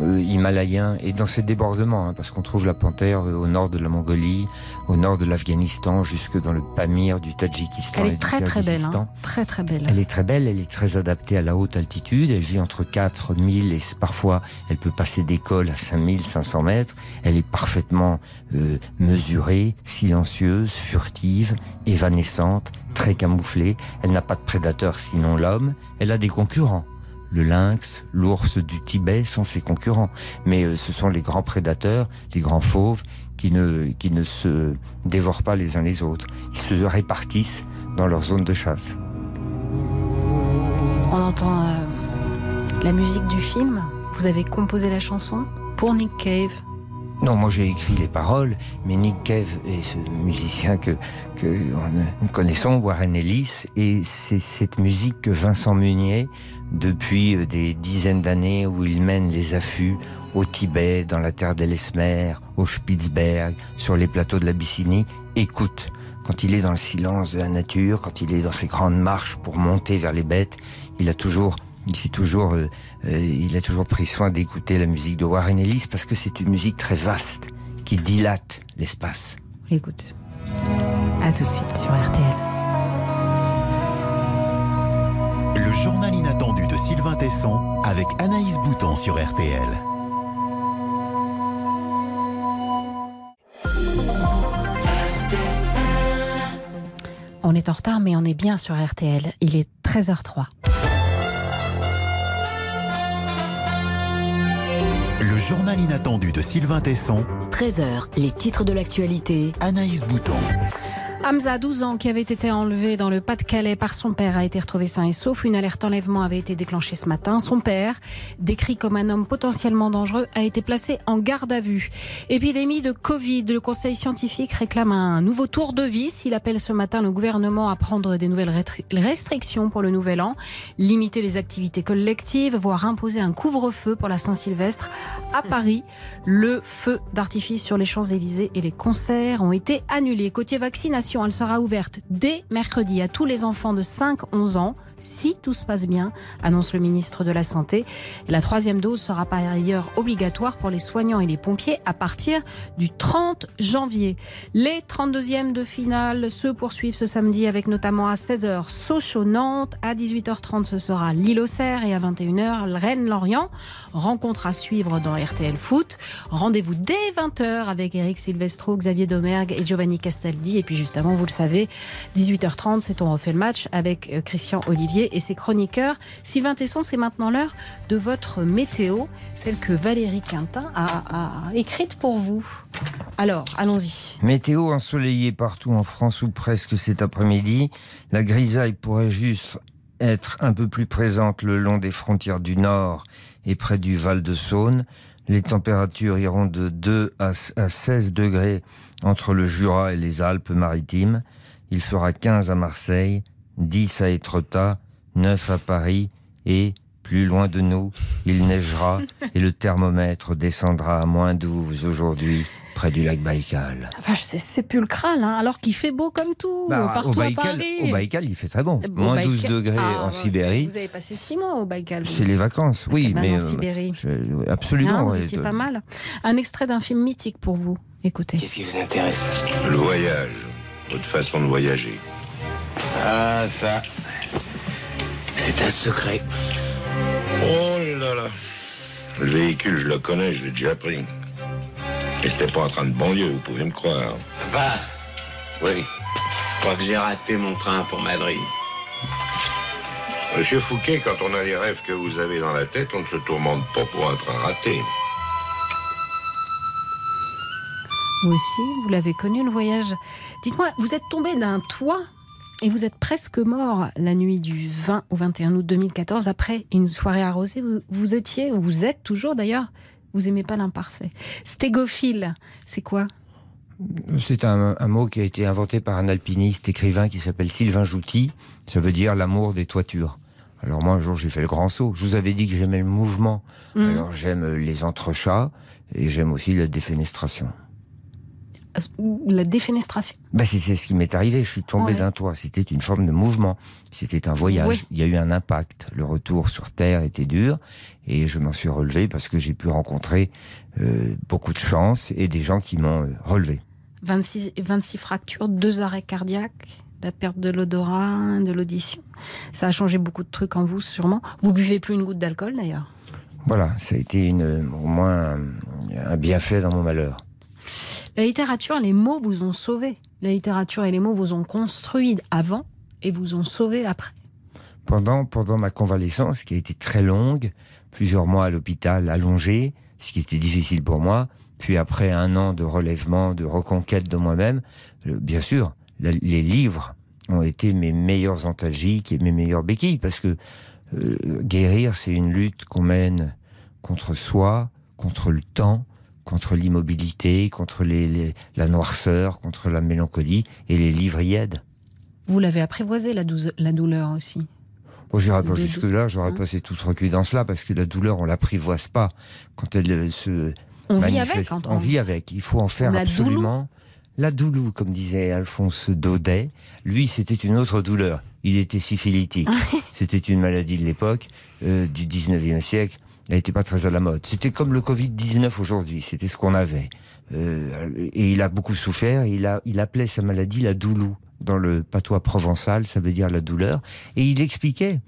euh, himalayens et dans ces débordements, hein, parce qu'on trouve la panthère euh, au nord de la Mongolie, au nord de l'Afghanistan, jusque dans le Pamir du Tadjikistan. Elle est très très belle, hein très très belle. Elle est très belle, elle est très adaptée à la haute altitude. Elle vit entre 4000 et parfois elle peut passer des cols à 5500 mètres. Elle est parfaitement euh, mesurée, silencieuse, furtive, évanescente, très camouflée. Elle n'a pas de prédateur sinon l'homme. Elle a des concurrents. Le lynx, l'ours du Tibet sont ses concurrents. Mais euh, ce sont les grands prédateurs, les grands fauves, qui ne, se dévorent pas les uns les autres. Ils se répartissent dans leur zone de chasse. On entend euh, la musique du film. Vous avez composé la chanson pour Nick Cave. Non, moi j'ai écrit les paroles, mais Nick Cave est ce musicien que, que nous connaissons, Warren Ellis, et c'est cette musique que Vincent Munier, depuis euh, des dizaines d'années où il mène les affûts au Tibet, dans la terre d'Ellesmer, au Spitzberg, sur les plateaux de l'Abyssinie, écoute. Quand il est dans le silence de la nature, quand il est dans ses grandes marches pour monter vers les bêtes, il a toujours, il s'est toujours, euh, euh, il a toujours pris soin d'écouter la musique de Warren Ellis parce que c'est une musique très vaste qui dilate l'espace. Écoute. À tout de suite sur RTL. Le journal inattendu de Sylvain Tesson avec Anaïs Bouton sur RTL. On est en retard, mais on est bien sur RTL. Il est 13h03. Journal inattendu de Sylvain Tesson. 13h, les titres de l'actualité. Anaïs Bouton. Hamza, 12 ans, qui avait été enlevé dans le Pas-de-Calais par son père, a été retrouvé sain et sauf. Une alerte enlèvement avait été déclenchée ce matin. Son père, décrit comme un homme potentiellement dangereux, a été placé en garde à vue. Épidémie de Covid, le Conseil scientifique réclame un nouveau tour de vis. Il appelle ce matin le gouvernement à prendre des nouvelles restrictions pour le nouvel an, limiter les activités collectives, voire imposer un couvre-feu pour la Saint-Sylvestre. À Paris, le feu d'artifice sur les Champs-Élysées et les concerts ont été annulés. Côté vaccination, elle sera ouverte dès mercredi à tous les enfants de 5-11 ans si tout se passe bien, annonce le ministre de la Santé. la troisième dose sera par ailleurs obligatoire pour les soignants et les pompiers à partir du 30 janvier. Les 32e de finale se poursuivent ce samedi avec notamment à 16h Sochaux-Nantes, à 18h30 ce sera Lille-Auxerre et à 21h Rennes-Lorient. Rencontre à suivre dans RTL Foot. Rendez-vous dès 20h avec Eric Silvestro, Xavier Domergue et Giovanni Castaldi. Et puis juste avant, vous le savez, 18h30, c'est on refait le match avec euh, Christian Olivier et ses chroniqueurs. Sylvain Tesson, c'est maintenant l'heure de votre météo, celle que Valérie Quintin a, a écrite pour vous. Alors, allons-y. Météo ensoleillée partout en France ou presque cet après-midi. La grisaille pourrait juste être un peu plus présente le long des frontières du Nord et près du Val de Saône. Les températures iront de 2 à 16 degrés entre le Jura et les Alpes-Maritimes. Il fera 15 à Marseille, 10 à Étretat, 9 à Paris et, plus loin de nous, il neigera et le thermomètre descendra à moins 12 aujourd'hui près du lac Baïkal. Enfin, c'est sépulcral, hein, alors qu'il fait beau comme tout, Bah, partout au, Baïkal, à Paris. au Baïkal, il fait très bon. Au Moins Baïkal- 12 degrés Ah, en. Sibérie. Vous avez passé six mois au Baïkal. C'est les vacances, oui, mais en euh, Sibérie. je- absolument. Hein, vous ouais, étiez de- pas mal. Un extrait d'un film mythique pour vous. Écoutez. Qu'est-ce qui vous intéresse? Le voyage, votre façon de voyager. Ah, ça. C'est un secret. Oh là là. Le véhicule, je le connais, je l'ai déjà pris. Et c'était pas en train de banlieue, vous pouvez me croire. Papa Oui. Je crois que j'ai raté mon train pour Madrid. Monsieur Fouquet, quand on a les rêves que vous avez dans la tête, on ne se tourmente pas pour un train raté. Vous aussi, vous l'avez connu le voyage. Dites-moi, vous êtes tombé d'un toit et vous êtes presque mort la nuit du 20 au 21 août 2014 après une soirée arrosée. Vous, vous étiez, ou vous êtes toujours d'ailleurs, vous aimez pas l'imparfait. Stégophile, c'est quoi? C'est un, un mot qui a été inventé par un alpiniste écrivain qui s'appelle Sylvain Jouty. Ça veut dire l'amour des toitures. Alors moi, un jour, j'ai fait le grand saut. Je vous avais dit que j'aimais le mouvement. Mhm. Alors j'aime les entrechats et j'aime aussi la défenestration. La défenestration. Ben, c'est ce qui m'est arrivé. Je suis tombé Ouais. d'un toit. C'était une forme de mouvement. C'était un voyage. Oui. Il y a eu un impact. Le retour sur Terre était dur. Et je m'en suis relevé parce que j'ai pu rencontrer euh, beaucoup de chance et des gens qui m'ont euh, relevé. 26, 26 fractures, deux arrêts cardiaques, la perte de l'odorat, de l'audition. Ça a changé beaucoup de trucs en vous, sûrement. Vous buvez plus une goutte d'alcool, d'ailleurs? Voilà, ça a été une, au moins un, un bienfait dans mon malheur. La littérature, les mots vous ont sauvé. La littérature et les mots vous ont construit avant et vous ont sauvé après. Pendant, pendant ma convalescence, qui a été très longue, plusieurs mois à l'hôpital allongé, ce qui était difficile pour moi, puis après un an de relèvement, de reconquête de moi-même, bien sûr, les livres ont été mes meilleurs antalgiques et mes meilleures béquilles, parce que euh, guérir, c'est une lutte qu'on mène contre soi, contre le temps, contre l'immobilité, contre les, la noirceur, contre la mélancolie, et les livres y aident. Vous l'avez apprivoisé, la, la douleur aussi Bon, j'irai pas jusque-là, j'aurais hein passé toute recul dans cela, parce que la douleur, on l'apprivoise pas quand elle euh, se. On vit avec. on... vit avec. Il faut en faire absolument. La doulou, comme disait Alphonse Daudet, lui, c'était une autre douleur. Il était syphilitique. c'était une maladie de l'époque, euh, du 19e siècle. Elle n'était pas très à la mode. C'était comme le Covid-19 aujourd'hui. C'était ce qu'on avait. Euh, et il a beaucoup souffert. Il, a, il appelait sa maladie la doulou. Dans le patois provençal, ça veut dire la douleur. Et il expliquait,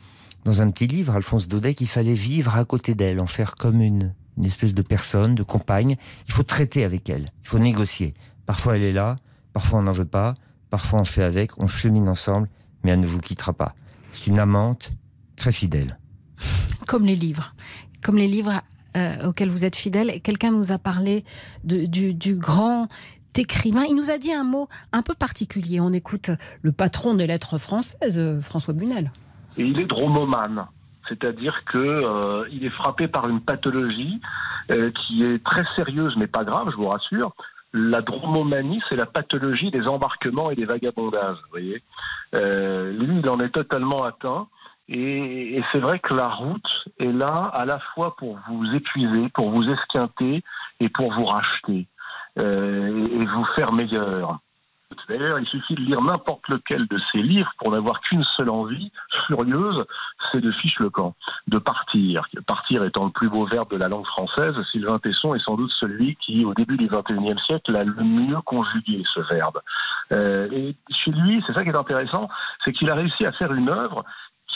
dans un petit livre, Alphonse Daudet, qu'il fallait vivre à côté d'elle, en faire comme une, une espèce de personne, de compagne. Il faut traiter avec elle. Il faut négocier. Parfois elle est là, parfois on n'en veut pas, parfois on fait avec, on chemine ensemble, mais elle ne vous quittera pas. C'est une amante très fidèle. Comme les livres. Comme les livres euh, auxquels vous êtes fidèle. Quelqu'un nous a parlé du, grand écrivain. Il nous a dit un mot un peu particulier. On écoute le patron des lettres françaises, François Bunel. Et il est dromomane, c'est-à-dire que euh, il est frappé par une pathologie euh, qui est très sérieuse, mais pas grave, je vous rassure. La dromomanie, c'est la pathologie des embarquements et des vagabondages. Vous voyez, euh, lui, il en est totalement atteint. Et, c'est vrai que la route est là à la fois pour vous épuiser, pour vous esquinter et pour vous racheter euh, et vous faire meilleur. D'ailleurs, il suffit de lire n'importe lequel de ces livres pour n'avoir qu'une seule envie, furieuse, c'est de fiche le camp, de partir. Partir étant le plus beau verbe de la langue française, Sylvain Tesson est sans doute celui qui, au début du XXIe siècle, a le mieux conjugué ce verbe. Euh, et chez lui, c'est ça qui est intéressant, c'est qu'il a réussi à faire une œuvre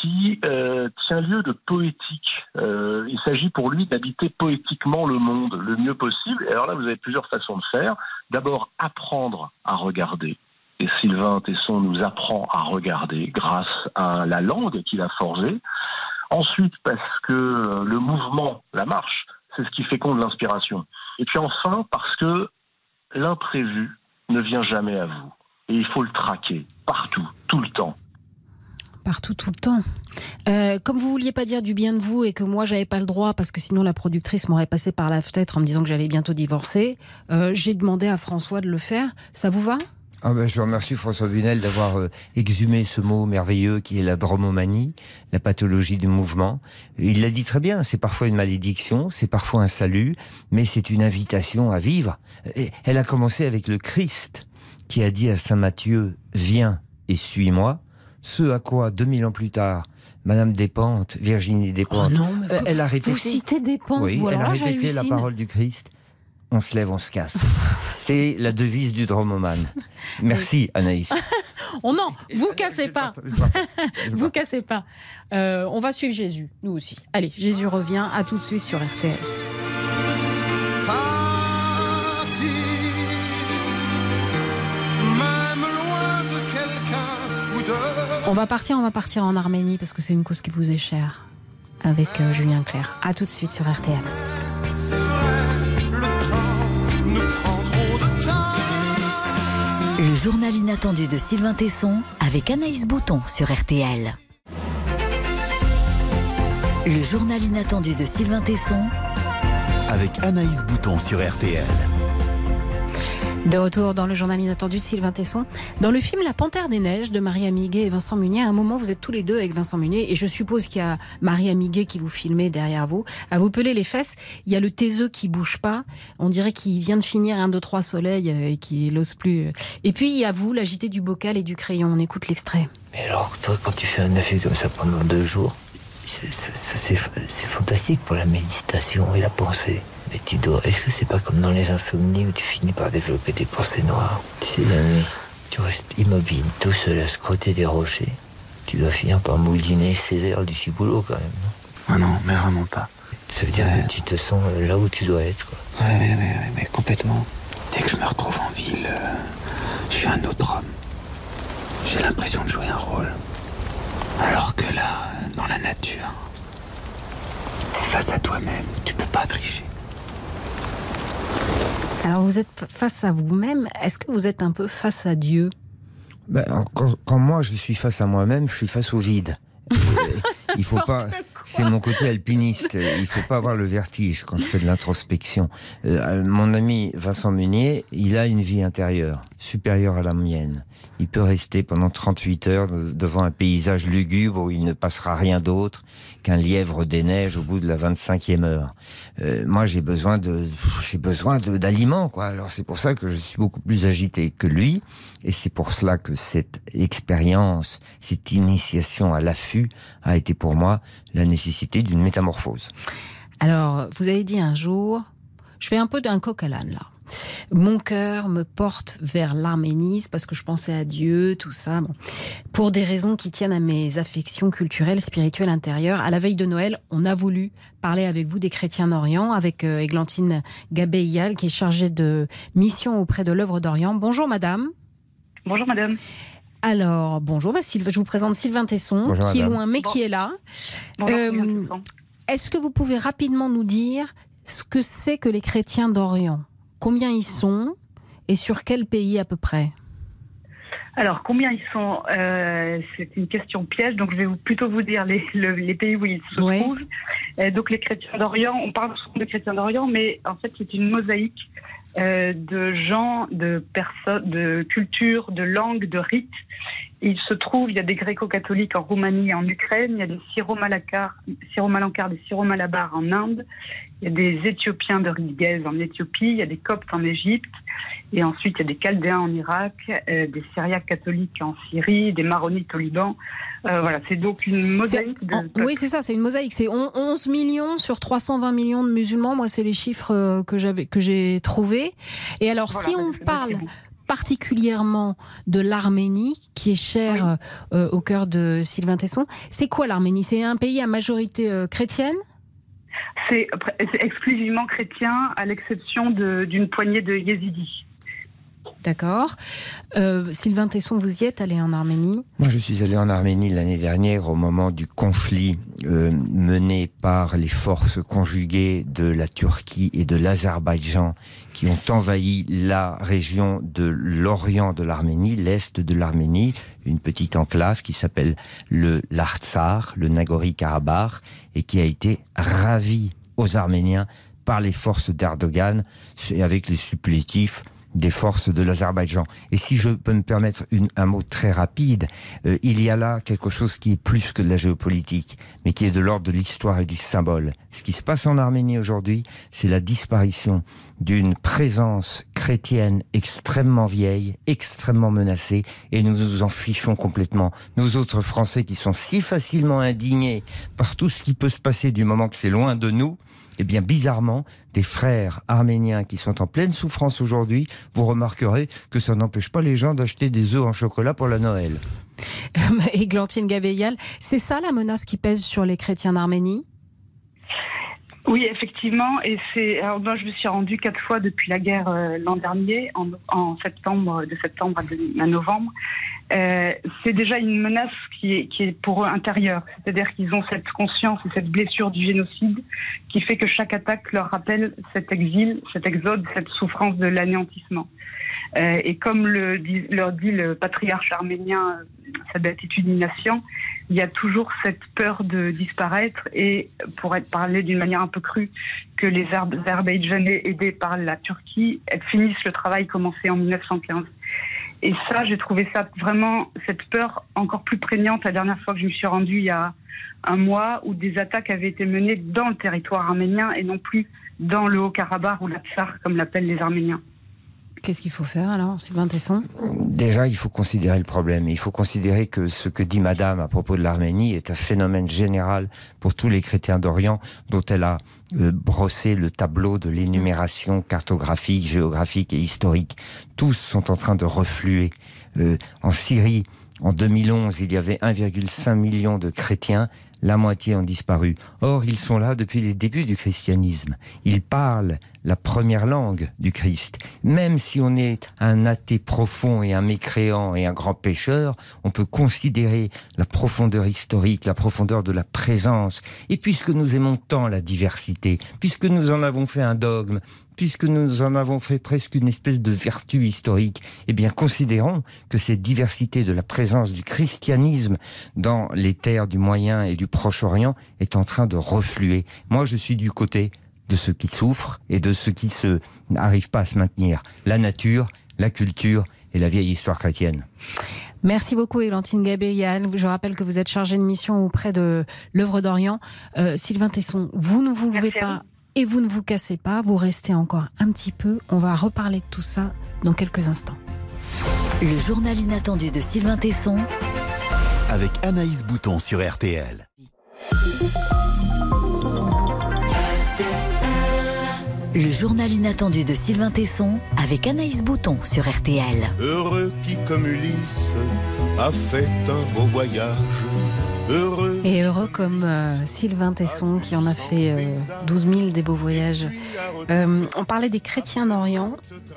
qui euh, tient lieu de poétique. Euh, il s'agit pour lui d'habiter poétiquement le monde le mieux possible. Et alors là, vous avez plusieurs façons de faire. D'abord, apprendre à regarder. Et Sylvain Tesson nous apprend à regarder grâce à la langue qu'il a forgée. Ensuite, parce que le mouvement, la marche, c'est ce qui féconde l'inspiration. Et puis enfin, parce que l'imprévu ne vient jamais à vous. Et il faut le traquer, partout, tout le temps partout tout le temps. Euh, comme vous vouliez pas dire du bien de vous et que moi j'avais pas le droit parce que sinon la productrice m'aurait passé par la fenêtre en me disant que j'allais bientôt divorcer, euh, j'ai demandé à François de le faire. Ça vous va? Ah ben, je remercie François Bunel d'avoir euh, exhumé ce mot merveilleux qui est la dromomanie, la pathologie du mouvement. Il l'a dit très bien, c'est parfois une malédiction, c'est parfois un salut, mais c'est une invitation à vivre. Elle a commencé avec le Christ qui a dit à Saint Matthieu, viens et suis-moi. Ce à quoi, 2000 ans plus tard, Madame Despentes, Virginie Despentes, oh euh, elle a répété. Vous citez Despentes, oui, elle a répété la parole du Christ. On se lève, on se casse. C'est la devise du dromomane. Merci Anaïs. oh non, vous cassez pas. vous cassez pas. Euh, on va suivre Jésus, nous aussi. Allez, Jésus revient. À tout de suite sur RTL. On va partir, on va partir en Arménie parce que c'est une cause qui vous est chère avec euh, Julien Clerc. À tout de suite sur RTL. Le journal inattendu de Sylvain Tesson avec Anaïs Bouton sur RTL. Le journal inattendu de Sylvain Tesson avec Anaïs Bouton sur RTL. De retour dans le journal inattendu de Sylvain Tesson. Dans le film La Panthère des Neiges de Marie Amiguet et Vincent Munier, à un moment vous êtes tous les deux avec Vincent Munier et je suppose qu'il y a Marie Amiguet qui vous filmait derrière vous. À vous peler les fesses, il y a le taiseux qui bouge pas. On dirait qu'il vient de finir un, deux, trois soleils euh, et qu'il n'ose plus. Et puis il y a vous, l'agité du bocal et du crayon. On écoute l'extrait. Mais alors, toi, quand tu fais un affaire comme ça pendant deux jours, c'est fantastique pour la méditation et la pensée. Mais tu dois. Est-ce que c'est pas comme dans les insomnies où tu finis par développer des pensées noires Tu sais, la nuit, tu restes immobile, tout seul à scroter des rochers. Tu dois finir par mouliner sévère du ciboulot quand même. Non? Ah non, mais vraiment pas. Ça veut dire que tu te sens là où tu dois être, quoi. Ouais, ouais, ouais, mais complètement. Dès que je me retrouve en ville, euh, je suis un autre homme. J'ai l'impression de jouer un rôle. Alors que là, dans la nature, face à toi-même, tu peux pas tricher. Alors vous êtes face à vous-même, est-ce que vous êtes un peu face à Dieu? Ben, quand, quand, moi je suis face à moi-même, je suis face au vide. il faut pas. C'est mon côté alpiniste. Il faut pas avoir le vertige quand je fais de l'introspection. Euh, mon ami Vincent Meunier, il a une vie intérieure supérieure à la mienne. Il peut rester pendant 38 heures devant un paysage lugubre où il ne passera rien d'autre qu'un lièvre des neiges au bout de la 25e heure. Euh, moi, j'ai besoin de, j'ai besoin d'aliments, quoi. Alors c'est pour ça que je suis beaucoup plus agité que lui, et c'est pour cela que cette expérience, cette initiation à l'affût a été pour moi la nécessité d'une métamorphose. Alors, vous avez dit un jour, je fais un peu d'un coq à l'âne là. Mon cœur me porte vers l'Arménie, parce que je pensais à Dieu, tout ça. Pour des raisons qui tiennent à mes affections culturelles, spirituelles intérieures. À la veille de Noël, on a voulu parler avec vous des chrétiens d'Orient, avec euh, Églantine Gabeyal, qui est chargée de mission auprès de l'œuvre d'Orient. Bonjour madame. Bonjour madame. Alors, bonjour, bah, je vous présente Sylvain Tesson, qui est loin mais qui est là. Euh, est-ce que vous pouvez rapidement nous dire ce que c'est que les chrétiens d'Orient? Combien ils sont et sur quel pays à peu près alors, combien ils sont euh, C'est une question piège, donc je vais plutôt vous dire les, pays où ils se trouvent. Euh, donc, les chrétiens d'Orient, on parle souvent de chrétiens d'Orient, mais en fait, c'est une mosaïque euh, de gens, de personnes, de cultures, de langues, de rites. Il se trouve, il y a des gréco-catholiques en Roumanie et en Ukraine, il y a des syro-malankars, des syro-malabars en Inde, il y a des Éthiopiens de Ridgez en Éthiopie, il y a des Coptes en Égypte, et ensuite il y a des Chaldéens en Irak, euh, des Syriaques catholiques en Syrie, des Maronites au Liban. Euh, voilà, c'est donc une mosaïque. De... Oui, c'est ça, c'est une mosaïque. C'est 11 millions sur 320 millions de musulmans. Moi, c'est les chiffres euh, que j'avais que j'ai trouvés. Et alors, si on parle particulièrement de l'Arménie, qui est chère au cœur de Sylvain Tesson, c'est quoi l'Arménie? C'est un pays à majorité chrétienne? C'est exclusivement chrétien, à l'exception d'une poignée de yézidis. D'accord. Euh, Sylvain Tesson, vous y êtes allé en Arménie? Moi, je suis allé en Arménie l'année dernière au moment du conflit euh, mené par les forces conjuguées de la Turquie et de l'Azerbaïdjan qui ont envahi la région de l'orient de l'Arménie, l'est de l'Arménie, une petite enclave qui s'appelle le Lartsar, le Nagori-Karabakh, et qui a été ravie aux Arméniens par les forces d'Erdogan et avec les supplétifs des forces de l'Azerbaïdjan. Et si je peux me permettre une, un mot très rapide, euh, il y a là quelque chose qui est plus que de la géopolitique, mais qui est de l'ordre de l'histoire et du symbole. Ce qui se passe en Arménie aujourd'hui, c'est la disparition d'une présence chrétienne extrêmement vieille, extrêmement menacée, et nous nous en fichons complètement. Nous autres Français qui sont si facilement indignés par tout ce qui peut se passer du moment que c'est loin de nous, eh bien, bizarrement, des frères arméniens qui sont en pleine souffrance aujourd'hui, vous remarquerez que ça n'empêche pas les gens d'acheter des œufs en chocolat pour la Noël. Églantine Gabeyal, c'est ça la menace qui pèse sur les chrétiens d'Arménie? Oui, effectivement. Et c'est. Alors moi, je me suis rendue quatre fois depuis la guerre euh, l'an dernier, en, septembre, de septembre à, novembre. Euh, c'est déjà une menace qui est, qui est pour eux intérieure. C'est-à-dire qu'ils ont cette conscience et cette blessure du génocide qui fait que chaque attaque leur rappelle cet exil, cet exode, cette souffrance de l'anéantissement. Euh, et comme le leur dit le patriarche arménien, sa béatitude Nation, il y a toujours cette peur de disparaître et, pour être parlé d'une manière un peu crue, que les Azerbaïdjanais aidés par la Turquie finissent le travail commencé en 1915. Et ça, j'ai trouvé ça vraiment, cette peur encore plus prégnante la dernière fois que je me suis rendue il y a un mois, où des attaques avaient été menées dans le territoire arménien et non plus dans le Haut-Karabakh ou la Tsar, comme l'appellent les Arméniens. Qu'est-ce qu'il faut faire alors, Sylvain Tesson? Déjà, il faut considérer le problème. Il faut considérer que ce que dit Madame à propos de l'Arménie est un phénomène général pour tous les chrétiens d'Orient, dont elle a euh, brossé le tableau de l'énumération cartographique, géographique et historique. Tous sont en train de refluer. Euh, en Syrie, en 2011, il y avait 1,5 million de chrétiens la moitié ont disparu. Or, ils sont là depuis les débuts du christianisme. Ils parlent la première langue du Christ. Même si on est un athée profond et un mécréant et un grand pécheur, on peut considérer la profondeur historique, la profondeur de la présence. Et puisque nous aimons tant la diversité, puisque nous en avons fait un dogme, puisque nous en avons fait presque une espèce de vertu historique, eh bien, considérons que cette diversité de la présence du christianisme dans les terres du Moyen et du Proche-Orient est en train de refluer. Moi, je suis du côté de ceux qui souffrent et de ceux qui se n'arrivent pas à se maintenir. La nature, la culture et la vieille histoire chrétienne. Merci beaucoup, Élantine Gabé-Yann. Je rappelle que vous êtes chargé de mission auprès de l'œuvre d'Orient. Euh, Sylvain Tesson, vous ne vous levez pas et vous ne vous cassez pas. Vous restez encore un petit peu. On va reparler de tout ça dans quelques instants. Le journal inattendu de Sylvain Tesson. Avec Anaïs Bouton sur RTL. Le journal inattendu de Sylvain Tesson avec Anaïs Bouton sur RTL. Heureux qui, comme Ulysse, a fait un beau voyage. Heureux. Et heureux comme euh, Sylvain Tesson qui en a fait euh, 12 000 des beaux voyages. Euh, on parlait des chrétiens d'Orient.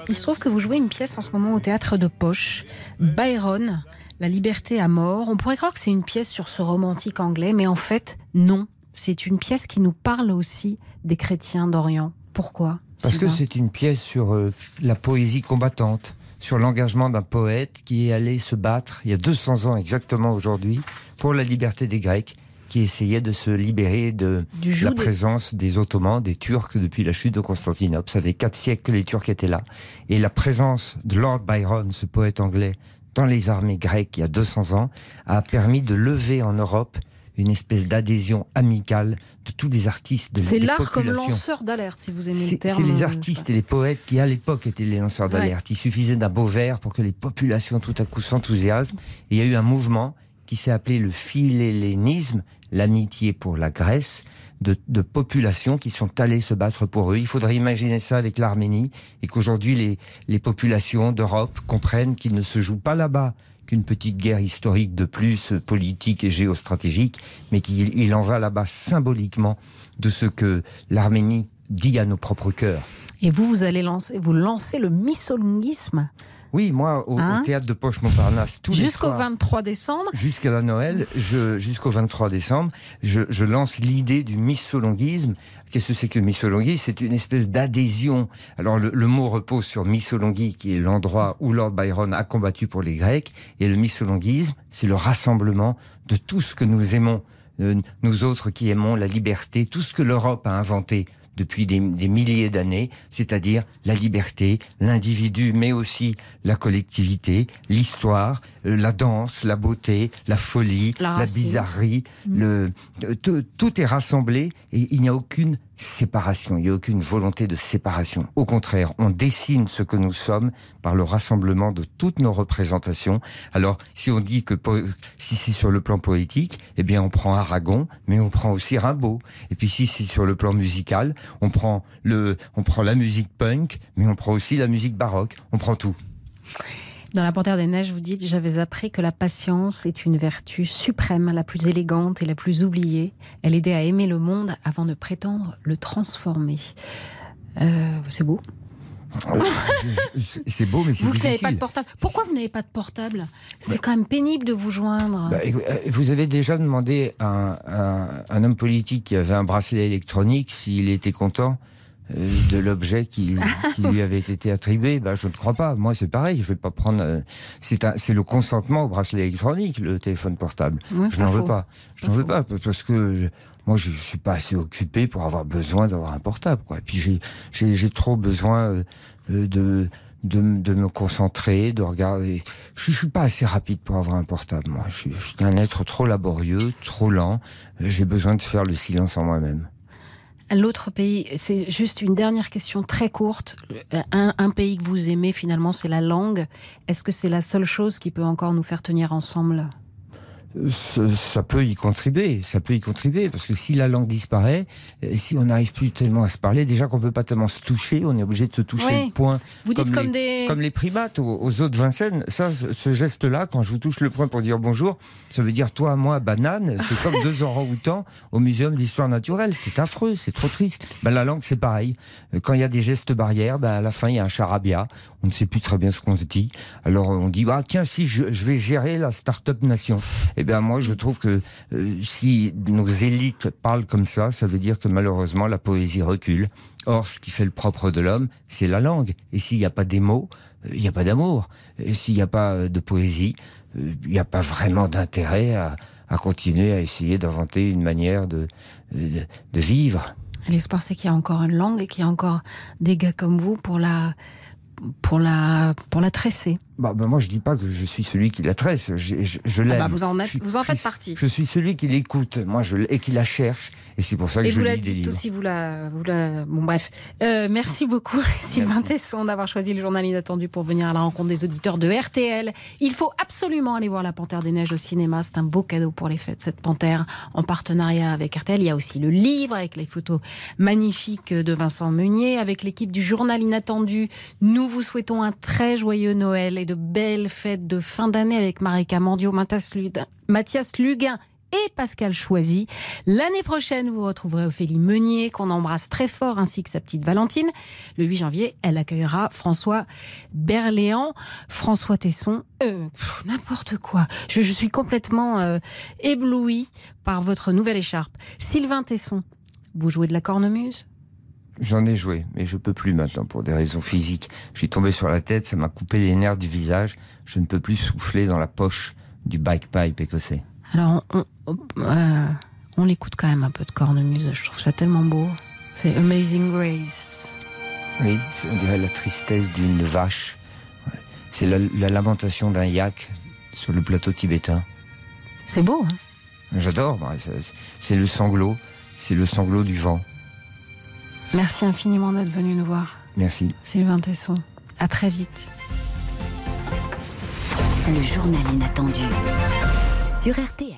Il se trouve que vous jouez une pièce en ce moment au théâtre de Poche, Byron, La liberté à mort. On pourrait croire que c'est une pièce sur ce romantique anglais, mais en fait, non. C'est une pièce qui nous parle aussi des chrétiens d'Orient. Pourquoi Parce que c'est une pièce sur euh, la poésie combattante, sur l'engagement d'un poète qui est allé se battre il y a 200 ans exactement aujourd'hui pour la liberté des Grecs qui essayaient de se libérer de la des- présence des Ottomans, des Turcs depuis la chute de Constantinople. Ça faisait quatre siècles que les Turcs étaient là. Et la présence de Lord Byron, ce poète anglais, dans les armées grecques il y a 200 ans, a permis de lever en Europe une espèce d'adhésion amicale de tous les artistes de C'est l'art comme lanceur d'alerte, si vous aimez le terme. c'est les artistes et les poètes qui, à l'époque, étaient les lanceurs Ouais. d'alerte. Il suffisait d'un beau vers pour que les populations, tout à coup, s'enthousiasment. Il y a eu un mouvement qui s'est appelé le philhellénisme, l'amitié pour la Grèce, de, de populations qui sont allées se battre pour eux. Il faudrait imaginer ça avec l'Arménie et qu'aujourd'hui, les, les populations d'Europe comprennent qu'il ne se joue pas là-bas qu'une petite guerre historique de plus, politique et géostratégique, mais qu'il il en va là-bas symboliquement de ce que l'Arménie dit à nos propres cœurs. Et vous, vous allez lancer, vous lancez le missolongisme Oui, moi, au, au Hein théâtre de Poche Montparnasse, tous jusqu'au soirs, 23 décembre. jusqu'à la Noël, jusqu'au 23 décembre, je, je lance l'idée du missolonguisme. Qu'est-ce que c'est que le missolonguisme C'est une espèce d'adhésion. Alors le, le mot repose sur missolonghi, qui est l'endroit où Lord Byron a combattu pour les Grecs, et le missolonguisme, c'est le rassemblement de tout ce que nous aimons, euh, nous autres qui aimons la liberté, tout ce que l'Europe a inventé depuis des, milliers d'années, c'est-à-dire la liberté, l'individu, mais aussi la collectivité, l'histoire, la danse, la beauté, la folie, La bizarrerie. Le, euh, tout, tout est rassemblé et il n'y a aucune séparation, il n'y a aucune volonté de séparation. Au contraire, on dessine ce que nous sommes par le rassemblement de toutes nos représentations. Alors, si on dit que si c'est sur le plan poétique, eh bien, on prend Aragon, mais on prend aussi Rimbaud. Et puis, si c'est sur le plan musical, on prend le, on prend la musique punk, mais on prend aussi la musique baroque. On prend tout. Dans La Panthère des Neiges, vous dites J'avais appris que la patience est une vertu suprême, la plus élégante et la plus oubliée. Elle aidait à aimer le monde avant de prétendre le transformer. Euh, c'est beau. C'est- C'est beau, mais c'est Vous n'avez pas de portable. Pourquoi vous n'avez pas de portable? C'est quand même pénible de vous joindre. Bah, euh, vous avez déjà demandé à un, à un homme politique qui avait un bracelet électronique s'il était content de l'objet qui, qui lui avait été attribué bah, Je ne crois pas. Moi, c'est pareil. Je vais pas prendre. euh, c'est le consentement au bracelet électronique, le téléphone portable. Je n'en veux pas. Je n'en veux pas parce que je- moi, je, je suis pas assez occupé pour avoir besoin d'avoir un portable. Quoi. Et puis j'ai- trop besoin euh, euh, de de, de me concentrer, de regarder. Je, je suis pas assez rapide pour avoir un portable. Moi, je, suis- je suis un être trop laborieux, trop lent. Euh, J'ai besoin de faire le silence en moi-même. L'autre pays, c'est juste une dernière question très courte. Un, un pays que vous aimez, finalement, c'est la langue. Est-ce que c'est la seule chose qui peut encore nous faire tenir ensemble? Ça, peut y contribuer, ça peut y contribuer, parce que si la langue disparaît, euh, si on n'arrive plus tellement à se parler, déjà qu'on peut pas tellement se toucher, on est obligé de se toucher Ouais. le poing. Vous dites comme les, des- comme les primates aux, aux de Vincennes. Ça, ce, geste-là, quand je vous touche le poing pour dire bonjour, ça veut dire toi, moi, banane. C'est comme deux orang-outans au muséum d'histoire naturelle. C'est affreux, c'est trop triste. Ben, la langue, c'est pareil. Euh, Quand il y a des gestes barrières, ben, à la fin, il y a un charabia. On ne sait plus très bien ce qu'on se dit. Alors on dit, ah tiens, si je, je vais gérer la start-up nation. Eh bien, moi, je trouve que euh, si nos élites parlent comme ça, ça veut dire que malheureusement, la poésie recule. Or, ce qui fait le propre de l'homme, c'est la langue. Et s'il n'y a pas des mots, euh, il n'y a pas d'amour. Et s'il n'y a pas euh, de poésie, il n'y a pas vraiment d'intérêt à, continuer à essayer d'inventer une manière de, de, de vivre. L'espoir, c'est qu'il y a encore une langue et qu'il y a encore des gars comme vous pour la, pour la, pour la tresser. Bah, bah, moi, je dis pas que je suis celui qui la tresse. Je, je, je Ah l'aime. bah, vous en, êtes, Je suis- vous en faites je- partie. Je suis celui qui l'écoute, moi, je, et qui la cherche. Et c'est pour ça que Et je vous la lis des dites livres. aussi, vous la, vous la... Bon, bref. Euh, merci beaucoup, Sylvain Tesson, d'avoir choisi le journal inattendu pour venir à la rencontre des auditeurs de RTL. Il faut absolument aller voir La Panthère des Neiges au cinéma. C'est un beau cadeau pour les fêtes, cette panthère, en partenariat avec RTL. Il y a aussi le livre avec les photos magnifiques de Vincent Meunier. Avec l'équipe du journal inattendu, nous vous souhaitons un très joyeux Noël et de belles fêtes de fin d'année avec Marika Mandio, Mathias Luguin- et Pascal Choisy. L'année prochaine, vous retrouverez Ophélie Meunier, qu'on embrasse très fort, ainsi que sa petite Valentine. Le 8 janvier, elle accueillera François Berléand, François Tesson, euh, n'importe quoi. Je, je suis complètement euh, éblouie par votre nouvelle écharpe. Sylvain Tesson, vous jouez de la cornemuse? J'en ai joué, mais je peux plus maintenant pour des raisons physiques. Je suis tombé sur la tête, ça m'a coupé les nerfs du visage. Je ne peux plus souffler dans la poche du bike pipe écossais. Alors, on, on, euh, on l'écoute quand même un peu de cornemuse. Je trouve ça tellement beau. C'est Amazing Grace. Oui, on dirait la tristesse d'une vache. C'est la, la lamentation d'un yak sur le plateau tibétain. C'est beau, hein J'adore, c'est le sanglot, c'est le sanglot du vent. Merci infiniment d'être venu nous voir, Merci. Sylvain Tesson. À très vite. Le journal inattendu sur RTL.